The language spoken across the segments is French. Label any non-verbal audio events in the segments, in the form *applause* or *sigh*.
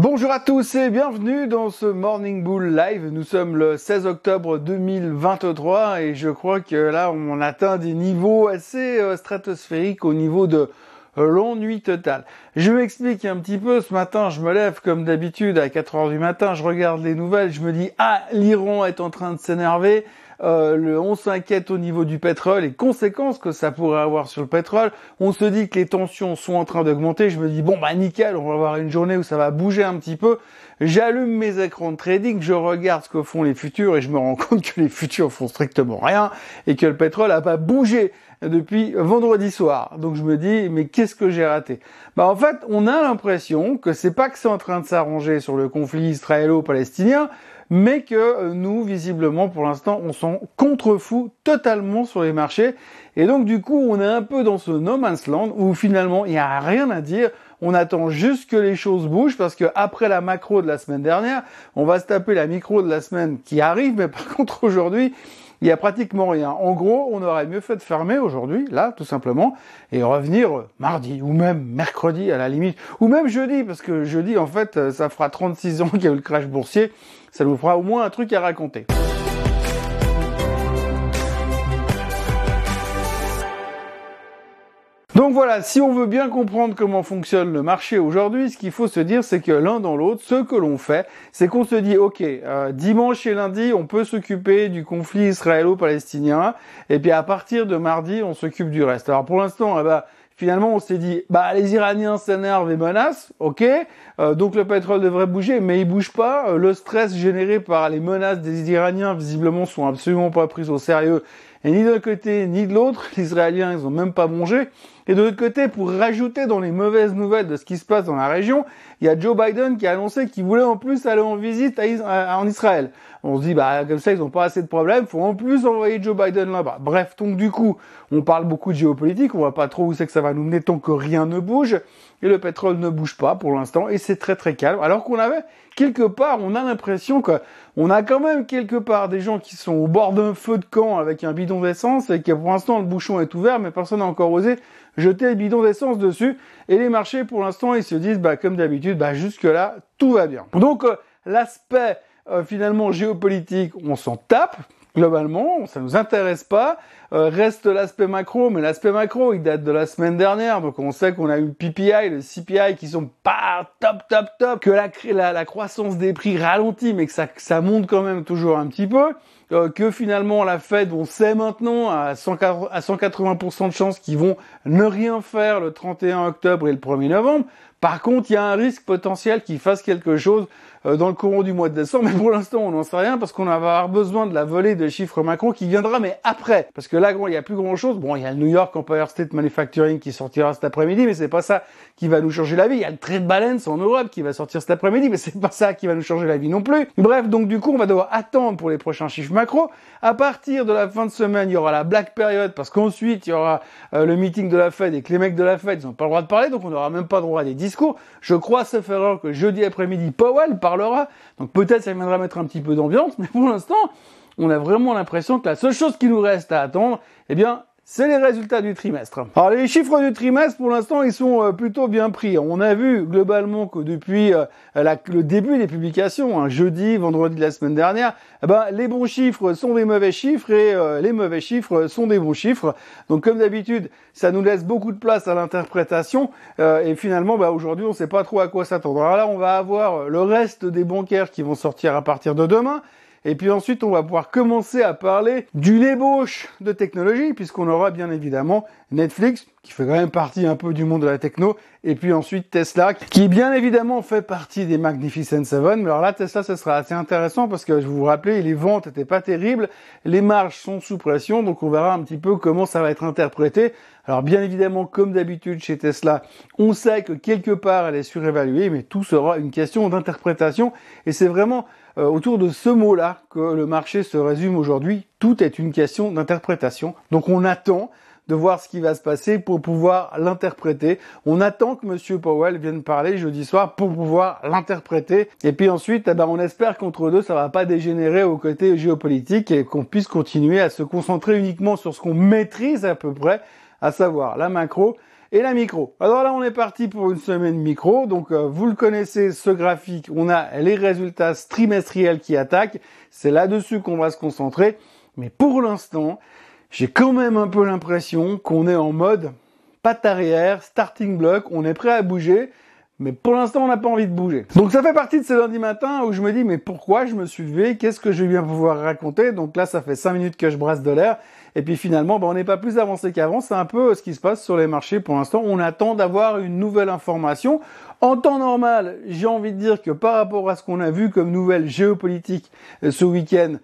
Bonjour à tous et bienvenue dans ce Morning Bull Live. Nous sommes le 16 octobre 2023 et je crois que là on atteint des niveaux assez euh, stratosphériques au niveau de euh, l'ennui total. Je m'explique un petit peu. Ce matin, je me lève comme d'habitude à 4 heures du matin, je regarde les nouvelles, je me dis ah l'Iran est en train de s'énerver. Euh, le, on s'inquiète au niveau du pétrole et conséquences que ça pourrait avoir sur le pétrole. On se dit que les tensions sont en train d'augmenter. Je me dis bon bah nickel, on va avoir une journée où ça va bouger un petit peu. J'allume mes écrans de trading, je regarde ce que font les futurs et je me rends *laughs* compte que les futurs font strictement rien et que le pétrole a pas bougé depuis vendredi soir. Donc je me dis mais qu'est-ce que j'ai raté? Bah en fait, on a l'impression que c'est pas que c'est en train de s'arranger sur le conflit israélo-palestinien, mais que euh, nous, visiblement, pour l'instant, on s'en contrefout totalement sur les marchés. Et donc, du coup, on est un peu dans ce no man's land où finalement, il n'y a rien à dire. On attend juste que les choses bougent parce que après la macro de la semaine dernière, on va se taper la micro de la semaine qui arrive. Mais par *laughs* contre, aujourd'hui, il y a pratiquement rien. En gros, on aurait mieux fait de fermer aujourd'hui, là, tout simplement, et revenir mardi, ou même mercredi à la limite, ou même jeudi, parce que jeudi, en fait, ça fera 36 ans *laughs* qu'il y a eu le crash boursier, ça nous fera au moins un truc à raconter. Donc voilà, si on veut bien comprendre comment fonctionne le marché aujourd'hui, ce qu'il faut se dire, c'est que l'un dans l'autre, ce que l'on fait, c'est qu'on se dit, ok, euh, dimanche et lundi, on peut s'occuper du conflit israélo-palestinien, et puis à partir de mardi, on s'occupe du reste. Alors pour l'instant, eh ben, finalement, on s'est dit, bah les Iraniens s'énervent et menacent, ok, euh, donc le pétrole devrait bouger, mais il bouge pas. Euh, le stress généré par les menaces des Iraniens, visiblement, sont absolument pas pris au sérieux et ni d'un côté ni de l'autre, les Israéliens, ils ont même pas mangé. Et de l'autre côté, pour rajouter dans les mauvaises nouvelles de ce qui se passe dans la région, il y a Joe Biden qui a annoncé qu'il voulait en plus aller en visite en Israël. On se dit, bah, comme ça, ils n'ont pas assez de problèmes, faut en plus envoyer Joe Biden là-bas. Bref, donc du coup, on parle beaucoup de géopolitique, on voit pas trop où c'est que ça va nous mener tant que rien ne bouge et le pétrole ne bouge pas pour l'instant et c'est très très calme. Alors qu'on avait quelque part, on a l'impression que on a quand même quelque part des gens qui sont au bord d'un feu de camp avec un bidon d'essence et que pour l'instant le bouchon est ouvert mais personne n'a encore osé jeter le bidon d'essence dessus et les marchés pour l'instant ils se disent bah comme d'habitude bah jusque là tout va bien. Donc euh, l'aspect euh, finalement géopolitique, on s'en tape globalement, ça nous intéresse pas. Euh, reste l'aspect macro, mais l'aspect macro, il date de la semaine dernière, donc on sait qu'on a eu le PPI, le CPI qui sont pas top, top, top, que la, la, la croissance des prix ralentit, mais que ça, ça monte quand même toujours un petit peu. Euh, que finalement la Fed, on sait maintenant à, 180, à 180% de chances qu'ils vont ne rien faire le 31 octobre et le 1er novembre. Par contre, il y a un risque potentiel qu'ils fassent quelque chose euh, dans le courant du mois de décembre, mais pour l'instant, on n'en sait rien parce qu'on va avoir besoin de la volée de chiffres macro qui viendra, mais après. Parce que là, il n'y a plus grand chose. Bon, il y a le New York Empire State Manufacturing qui sortira cet après-midi, mais c'est pas ça qui va nous changer la vie. Il y a le trade balance en Europe qui va sortir cet après-midi, mais c'est pas ça qui va nous changer la vie non plus. Bref, donc du coup, on va devoir attendre pour les prochains chiffres macro. À partir de la fin de semaine, il y aura la black period parce qu'ensuite, il y aura euh, le meeting de la Fed et que les mecs de la Fed, ils n'ont pas le droit de parler, donc on n'aura même pas droit à des discours. Je crois, sauf erreur, que jeudi après-midi, Powell parlera. Donc peut-être ça viendra mettre un petit peu d'ambiance, *laughs* mais pour l'instant, on a vraiment l'impression que la seule chose qui nous reste à attendre, eh bien, c'est les résultats du trimestre. Alors les chiffres du trimestre, pour l'instant, ils sont euh, plutôt bien pris. On a vu globalement que depuis euh, le début des publications, hein, jeudi, vendredi de la semaine dernière, eh ben, les bons chiffres sont des mauvais chiffres et euh, les mauvais chiffres sont des bons chiffres. Donc comme d'habitude, ça nous laisse beaucoup de place à l'interprétation et finalement, bah, aujourd'hui, on ne sait pas trop à quoi s'attendre. Alors là, on va avoir le reste des bancaires qui vont sortir à partir de demain. Et puis ensuite, on va pouvoir commencer à parler d'une ébauche de technologie, puisqu'on aura bien évidemment Netflix, qui fait quand même partie un peu du monde de la techno, et puis ensuite Tesla, qui bien évidemment fait partie des Magnificent Seven. Mais alors là, Tesla, ce sera assez intéressant parce que je vous rappelle, les ventes étaient pas terribles, les marges sont sous pression, donc on verra un petit peu comment ça va être interprété. Alors bien évidemment, comme d'habitude chez Tesla, on sait que quelque part elle est surévaluée, mais tout sera une question d'interprétation, et c'est vraiment euh, autour de ce mot-là que le marché se résume aujourd'hui. Tout est une question d'interprétation. Donc on attend de voir ce qui va se passer pour pouvoir l'interpréter. On attend que Monsieur Powell vienne parler jeudi soir pour pouvoir l'interpréter. Et puis ensuite, eh ben, on espère qu'entre deux, ça va pas dégénérer au côté géopolitique et qu'on puisse continuer à se concentrer uniquement sur ce qu'on maîtrise à peu près, à savoir la macro et la micro. Alors là, on est parti pour une semaine micro. Donc, euh, vous le connaissez, ce graphique. On a les résultats trimestriels qui attaquent. C'est là-dessus qu'on va se concentrer. Mais pour l'instant, j'ai quand même un peu l'impression qu'on est en mode patte arrière, starting block. On est prêt à bouger. Mais pour l'instant, on n'a pas envie de bouger. Donc ça fait partie de ce lundi matin où je me dis, mais pourquoi je me suis levé? Qu'est-ce que je vais bien pouvoir raconter? Donc là, ça fait 5 minutes que je brasse de l'air. Et puis finalement, ben, on n'est pas plus avancé qu'avant. C'est un peu ce qui se passe sur les marchés pour l'instant. On attend d'avoir une nouvelle information. En temps normal, j'ai envie de dire que par rapport à ce qu'on a vu comme nouvelle géopolitique euh, ce week-end,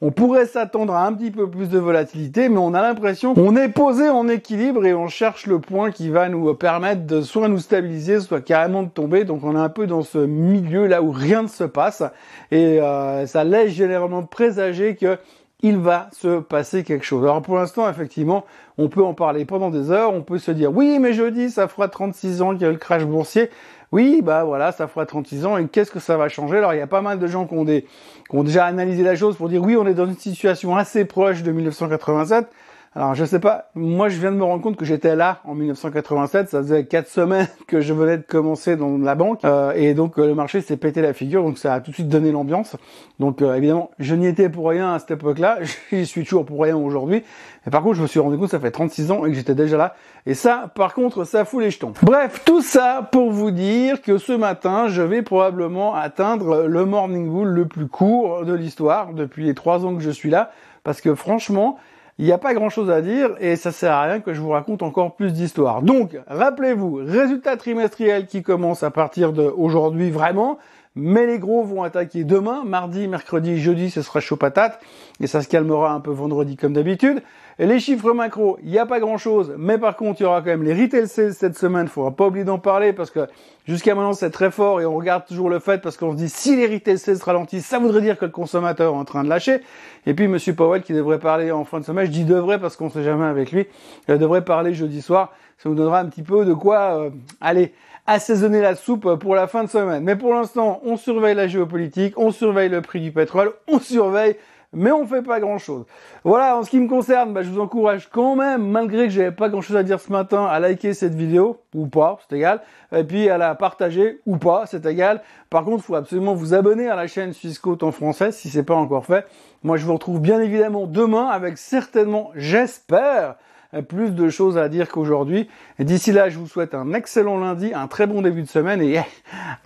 on pourrait s'attendre à un petit peu plus de volatilité, mais on a l'impression qu'on est posé en équilibre et on cherche le point qui va nous permettre de soit nous stabiliser, soit carrément de tomber. Donc on est un peu dans ce milieu là où rien ne se passe et euh, ça laisse généralement présager que il va se passer quelque chose. Alors pour l'instant, effectivement, on peut en parler pendant des heures, on peut se dire oui, mais jeudi, ça fera 36 ans qu'il y a le crash boursier. Oui, bah voilà, ça fera 36 ans et qu'est-ce que ça va changer? Alors il y a pas mal de gens qui ont, des, qui ont déjà analysé la chose pour dire oui, on est dans une situation assez proche de 1987. Alors je sais pas, moi je viens de me rendre compte que j'étais là en 1987, ça faisait quatre semaines *laughs* que je venais de commencer dans la banque euh, et donc euh, le marché s'est pété la figure, donc ça a tout de suite donné l'ambiance. Donc euh, évidemment, je n'y étais pour rien à cette époque-là, *laughs* j'y suis toujours pour rien aujourd'hui. Mais par contre, je me suis rendu compte que ça fait 36 ans et que j'étais déjà là. Et ça, par contre, ça fout les jetons. Bref, tout ça pour vous dire que ce matin, je vais probablement atteindre le morning bull le plus court de l'histoire depuis les trois ans que je suis là. Parce que franchement, il n'y a pas grand chose à dire et ça sert à rien que je vous raconte encore plus d'histoires. Donc, rappelez-vous, résultat trimestriel qui commence à partir d'aujourd'hui vraiment, mais les gros vont attaquer demain, mardi, mercredi, jeudi, ce sera chaud patate, et ça se calmera un peu vendredi comme d'habitude. Les chiffres macro, il n'y a pas grand chose, mais par contre, il y aura quand même les retail sales cette semaine, il faudra pas oublier d'en parler parce que jusqu'à maintenant c'est très fort et on regarde toujours le fait parce qu'on se dit si les retail sales ralentissent, ça voudrait dire que le consommateur est en train de lâcher. Et puis Monsieur Powell qui devrait parler en fin de semaine, je dis devrait parce qu'on sait jamais avec lui, il devrait parler jeudi soir, ça vous donnera un petit peu de quoi euh, aller assaisonner la soupe pour la fin de semaine. Mais pour l'instant, on surveille la géopolitique, on surveille le prix du pétrole, on surveille mais on fait pas grand chose. Voilà, en ce qui me concerne, bah, je vous encourage quand même, malgré que j'avais pas grand chose à dire ce matin, à liker cette vidéo, ou pas, c'est égal, et puis à la partager, ou pas, c'est égal. Par contre, faut absolument vous abonner à la chaîne Swissquote en français, si c'est pas encore fait. Moi, je vous retrouve bien évidemment demain avec certainement, j'espère, plus de choses à dire qu'aujourd'hui. D'ici là, je vous souhaite un excellent lundi, un très bon début de semaine et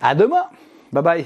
à demain. Bye bye.